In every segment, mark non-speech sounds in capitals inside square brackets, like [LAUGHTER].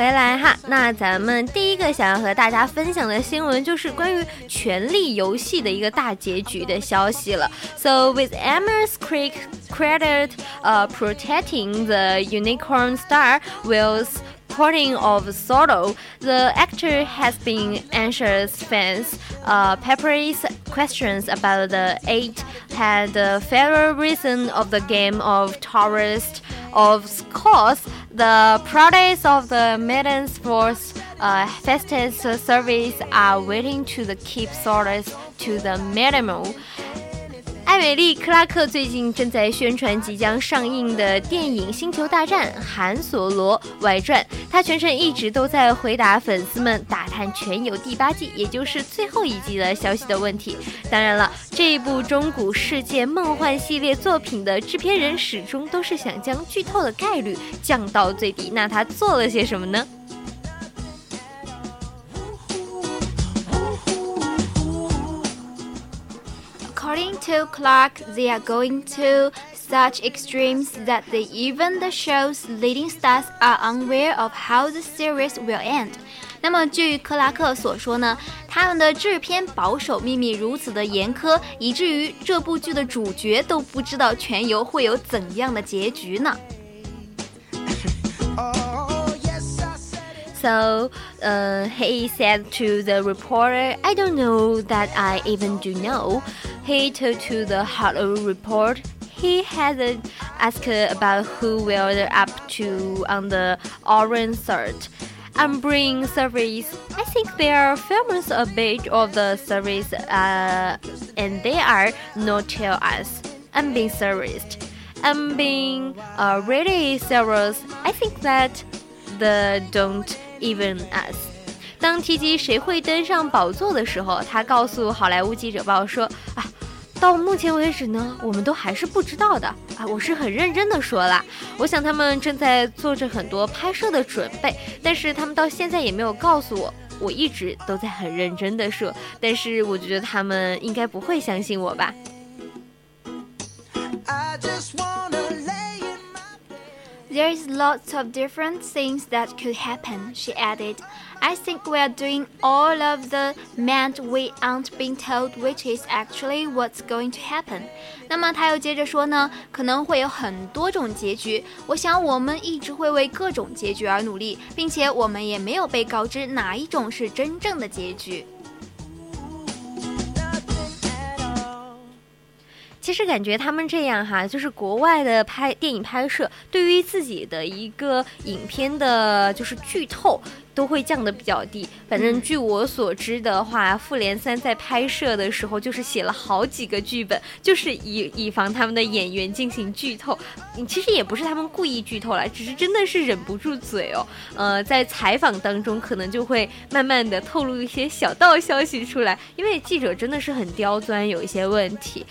回来哈！那咱们第一个想要和大家分享的新闻就是关于《权力游戏》的一个大结局的消息了。So with Emma's Creek credit, uh, protecting the unicorn star Will's porting of Solo, the actor has been answers fans uh, Peppery's questions about the eight had the fairer reason of the game of tourist. of course, the products of the Maiden's Sports uh, service are waiting to the keep sorts to the minimum. 美丽·克拉克最近正在宣传即将上映的电影《星球大战：韩索罗外传》，他全程一直都在回答粉丝们打探《全游》第八季，也就是最后一季的消息的问题。当然了，这一部中古世界梦幻系列作品的制片人始终都是想将剧透的概率降到最低。那他做了些什么呢？According to Clark, they are going to such extremes that they, even the show's leading stars are unaware of how the series will end. 那么，据克拉克所说呢，他们的制片保守秘密如此的严苛，以至于这部剧的主角都不知道全游会有怎样的结局呢？ Oh, yes, I said it. So [LAUGHS] uh, he said to the reporter, I don't know that I even do know. He told to the Hollywood Reporter he hasn't asked about who will up to on the orange cert. Umbring service. I think they are famous a bit of the service, uh, and they are not tell us. I'm being serviced. I'm being uh, really serious. I think that the don't even us。当提及谁会登上宝座的时候，他告诉《好莱坞记者报》说：“啊，到目前为止呢，我们都还是不知道的啊。我是很认真的说啦，我想他们正在做着很多拍摄的准备，但是他们到现在也没有告诉我。我一直都在很认真的说，但是我觉得他们应该不会相信我吧。” There's lots of different things that could happen, she added. I think we are doing all of the meant we aren't being told, which is actually what's going to happen. 那么他又接着说呢，可能会有很多种结局。我想我们一直会为各种结局而努力，并且我们也没有被告知哪一种是真正的结局。 其实感觉他们这样哈，就是国外的拍电影拍摄，对于自己的一个影片的，就是剧透。都会降得比较低。反正据我所知的话，复联三在拍摄的时候就是写了好几个剧本，就是以以防他们的演员进行剧透。嗯其实也不是他们故意剧透了，只是真的是忍不住嘴哦。呃，在采访当中可能就会慢慢的透露一些小道消息出来，因为记者真的是很刁钻，有一些问题。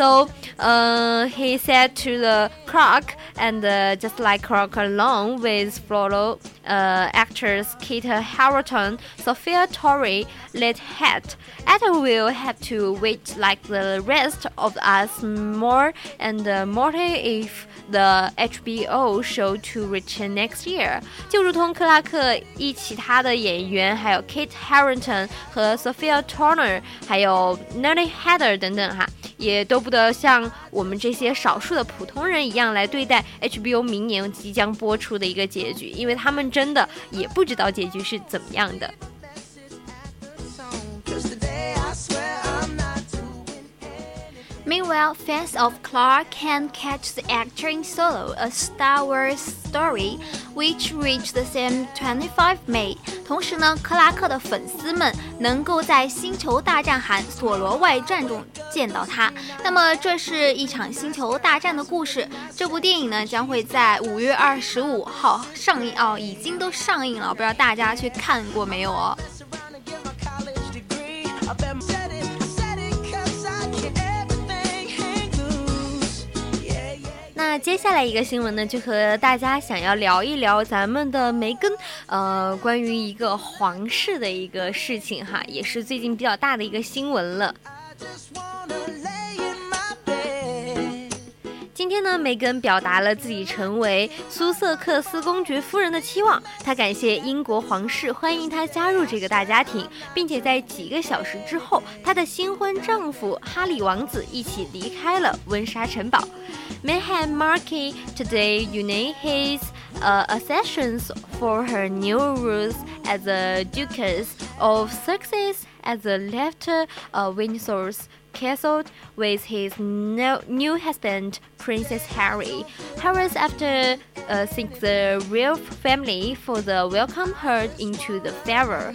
So uh, he said to the croc, and uh, just like croc along with fellow uh, actors Kate Harington, Sophia Turner, Led Hat, Adam will have to wait like the rest of us more and uh, more if the HBO show to return next year。就如同克拉克一其他的演员，还有 Kate Harington 和 Sophia Turner，还有 Nelly Heather 等等哈。也都不得像我们这些少数的普通人一样来对待 HBO 明年即将播出的一个结局，因为他们真的也不知道结局是怎么样的。Well, fans of Clark can catch the actor in Solo, a Star Wars story, which reached the same 25 May. 同时呢，克拉克的粉丝们能够在《星球大战：韩索罗外传》中见到他。那么，这是一场星球大战的故事。这部电影呢，将会在五月二十五号上映哦，已经都上映了，不知道大家去看过没有哦？那接下来一个新闻呢，就和大家想要聊一聊咱们的梅根，呃，关于一个皇室的一个事情哈，也是最近比较大的一个新闻了。天呢，梅根表达了自己成为苏瑟克斯公爵夫人的期望。她感谢英国皇室欢迎她加入这个大家庭，并且在几个小时之后，她的新婚丈夫哈里王子一起离开了温莎城堡。Meghan Markle today unite his uh, accessions for her new rules as a Duchess of Sussex as a left uh, Windsor's castle with his no, new husband, Princess Harry. Harris after uh, the royal family for the welcome her into the Pharaoh.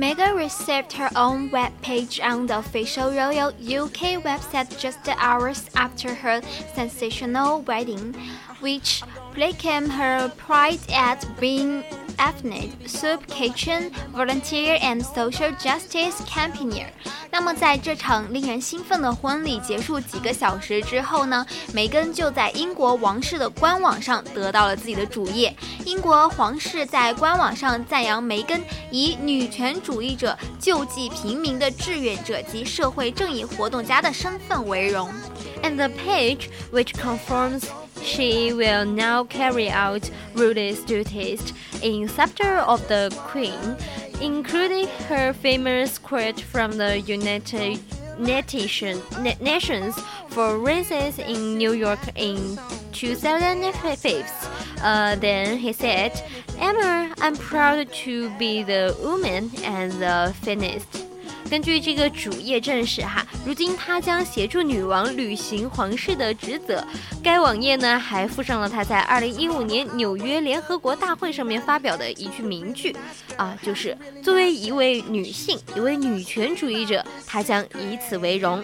Meghan received her own webpage on the official Royal UK website just hours after her sensational wedding, which proclaimed her pride at being ethnic soup kitchen volunteer and social justice campaigner。那么，在这场令人兴奋的婚礼结束几个小时之后呢，梅根就在英国王室的官网上得到了自己的主页。英国皇室在官网上赞扬梅根以女权主义者、救济平民的志愿者及社会正义活动家的身份为荣。 and the page which confirms she will now carry out Rudy's duties in scepter of the Queen, including her famous quote from the United Nation, Nations for Races in New York in 2005. Uh, then he said, Emma, I'm proud to be the woman and the feminist. 根据这个主页证实，哈，如今他将协助女王履行皇室的职责。该网页呢还附上了他在2015年纽约联合国大会上面发表的一句名句，啊，就是作为一位女性，一位女权主义者，她将以此为荣。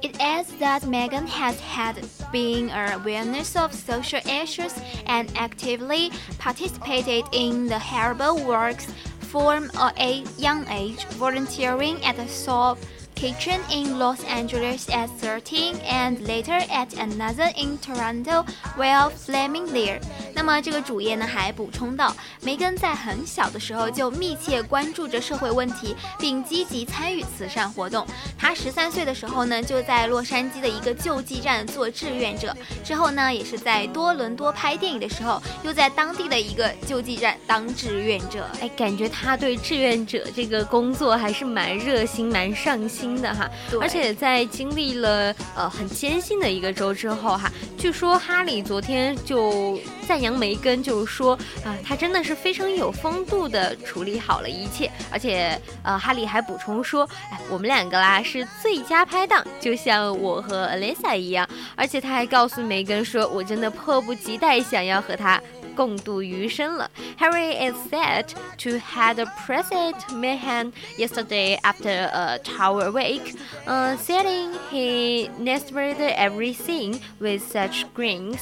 It is that Meghan has had been a awareness of social issues and actively participated in the horrible works from a young age, volunteering at the soup kitchen in Los Angeles at 13 and later at another in Toronto while filming there. 那么这个主页呢还补充到，梅根在很小的时候就密切关注着社会问题，并积极参与慈善活动。她十三岁的时候呢，就在洛杉矶的一个救济站做志愿者，之后呢，也是在多伦多拍电影的时候，又在当地的一个救济站当志愿者。哎，感觉他对志愿者这个工作还是蛮热心、蛮上心的哈。对而且在经历了呃很艰辛的一个周之后哈，据说哈里昨天就赞扬梅根，就是说啊、他真的是非常有风度的处理好了一切。而且呃，哈里还补充说，哎，我们两个啦是最佳拍档，就像我和 Alisa 一样。而且他还告诉梅根说，我真的迫不及待想要和他。共度余生了。Harry is said to had present Meghan yesterday after a tower wake, uh, saying he narrated everything with such grins,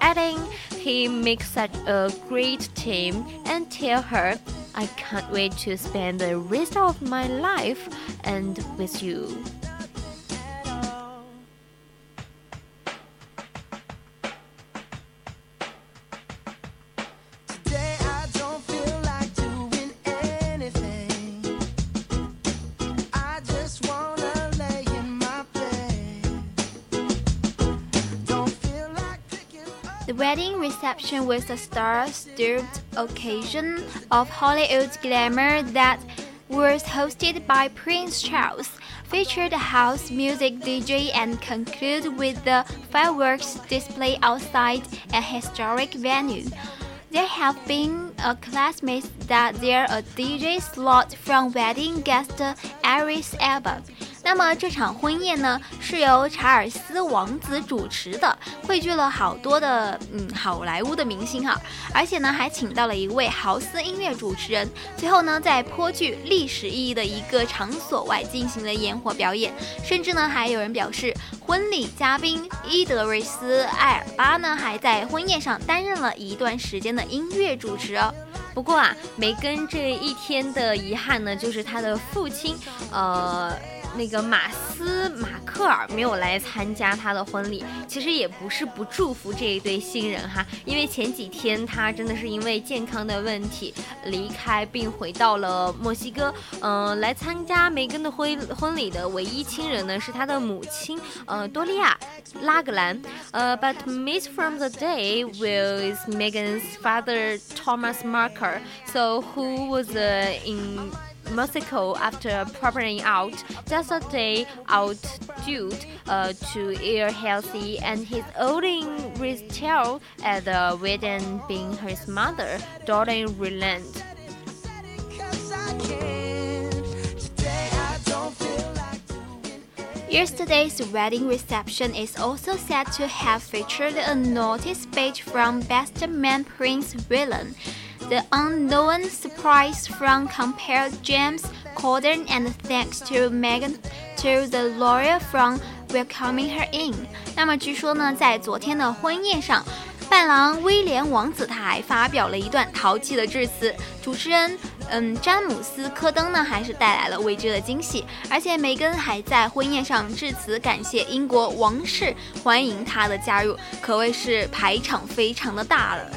adding he makes such a great team and tell her, I can't wait to spend the rest of my life and with you. Reception a star-studded occasion of Hollywood glamour that was hosted by Prince Charles, featured house music DJ, and concluded with the fireworks display outside a historic venue. There have been a classmates that they're a DJ slot from wedding guest Idris Elba. 那么这场婚宴呢，是由查尔斯王子主持的，汇聚了好多的嗯好莱坞的明星哈，而且呢还请到了一位豪斯音乐主持人。最后呢，在颇具历史意义的一个场所外进行了烟火表演，甚至呢还有人表示，婚礼嘉宾伊德瑞斯·艾尔巴呢还在婚宴上担任了一段时间的音乐主持哦。不过啊，梅根这一天的遗憾呢，就是他的父亲，呃。那个马斯马克尔没有来参加他的婚礼，其实也不是不祝福这一对新人哈，因为前几天他真的是因为健康的问题离开并回到了墨西哥。嗯，来参加梅根的婚婚礼的唯一亲人呢是他的母亲，呃，多利亚拉格兰。呃，But miss from the day will is Megan's father Thomas Marker. So who was in Mexico after popping out just a day out due uh, to ill healthy and his own retail at the wedding being his mother, Doria Ragland. Yesterday's wedding reception is also said to have featured a notice page from Best Man Prince William. The unknown surprise from compared James Corden and thanks to Megan to the lawyer from welcoming her in。那么据说呢，在昨天的婚宴上，伴郎威廉王子他还发表了一段淘气的致辞，主持人嗯詹姆斯科登呢还是带来了未知的惊喜，而且梅根还在婚宴上致辞感谢英国王室欢迎她的加入，可谓是排场非常的大了。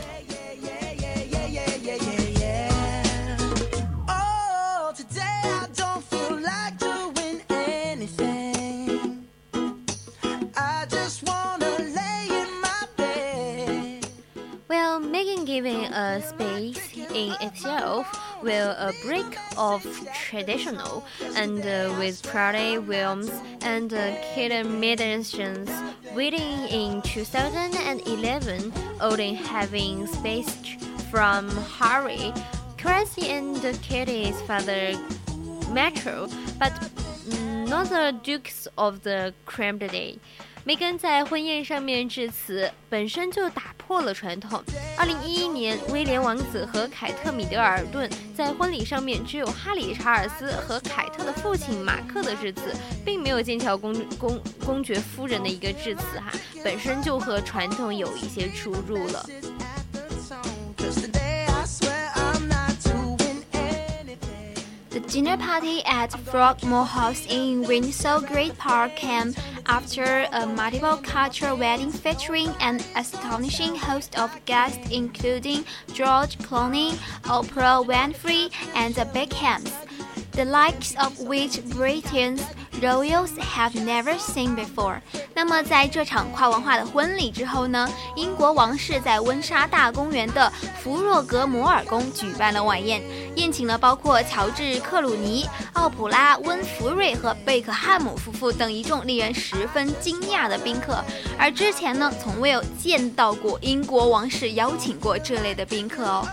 Space in itself will a break of traditional and uh, with Prade Williams and uh, Kate Middleton's in 2011, Odin having space from Harry, Chrissy and Katie's father Metro, but not the Dukes of the de Day. 梅根在婚宴上面致辞，本身就打破了传统。二零一一年，威廉王子和凯特米德尔顿在婚礼上面只有哈里查尔斯和凯特的父亲马克的致辞，并没有剑桥公公公爵夫人的一个致辞哈，本身就和传统有一些出入了。dinner party at Frogmore House in Windsor Great Park came after a multiple cultural wedding featuring an astonishing host of guests including George Clooney, Oprah Winfrey, and the Beckhams, the likes of which Britain's royals have never seen before. 那么在这场跨文化的婚礼之后呢，英国王室在温莎大公园的弗洛格摩尔宫举办了晚宴， 宴请了包括乔治·克鲁尼、奥普拉·温弗瑞和贝克汉姆夫妇等一众令人十分惊讶的宾客。而之前呢，从未有见到过英国王室邀请过这类的宾客哦。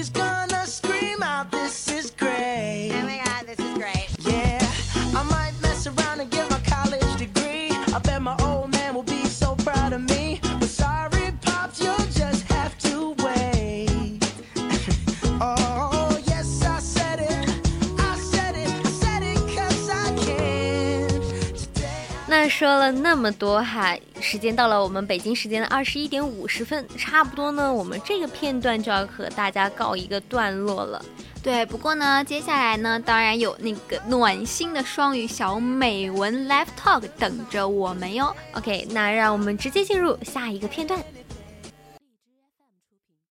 And she's 说了那么多哈，时间到了，我们北京时间的二十一点五十分，差不多呢，我们这个片段就要和大家告一个段落了。对，不过呢，接下来呢，当然有那个暖心的双语小美文 Live Talk 等着我们哟。OK，那让我们直接进入下一个片段。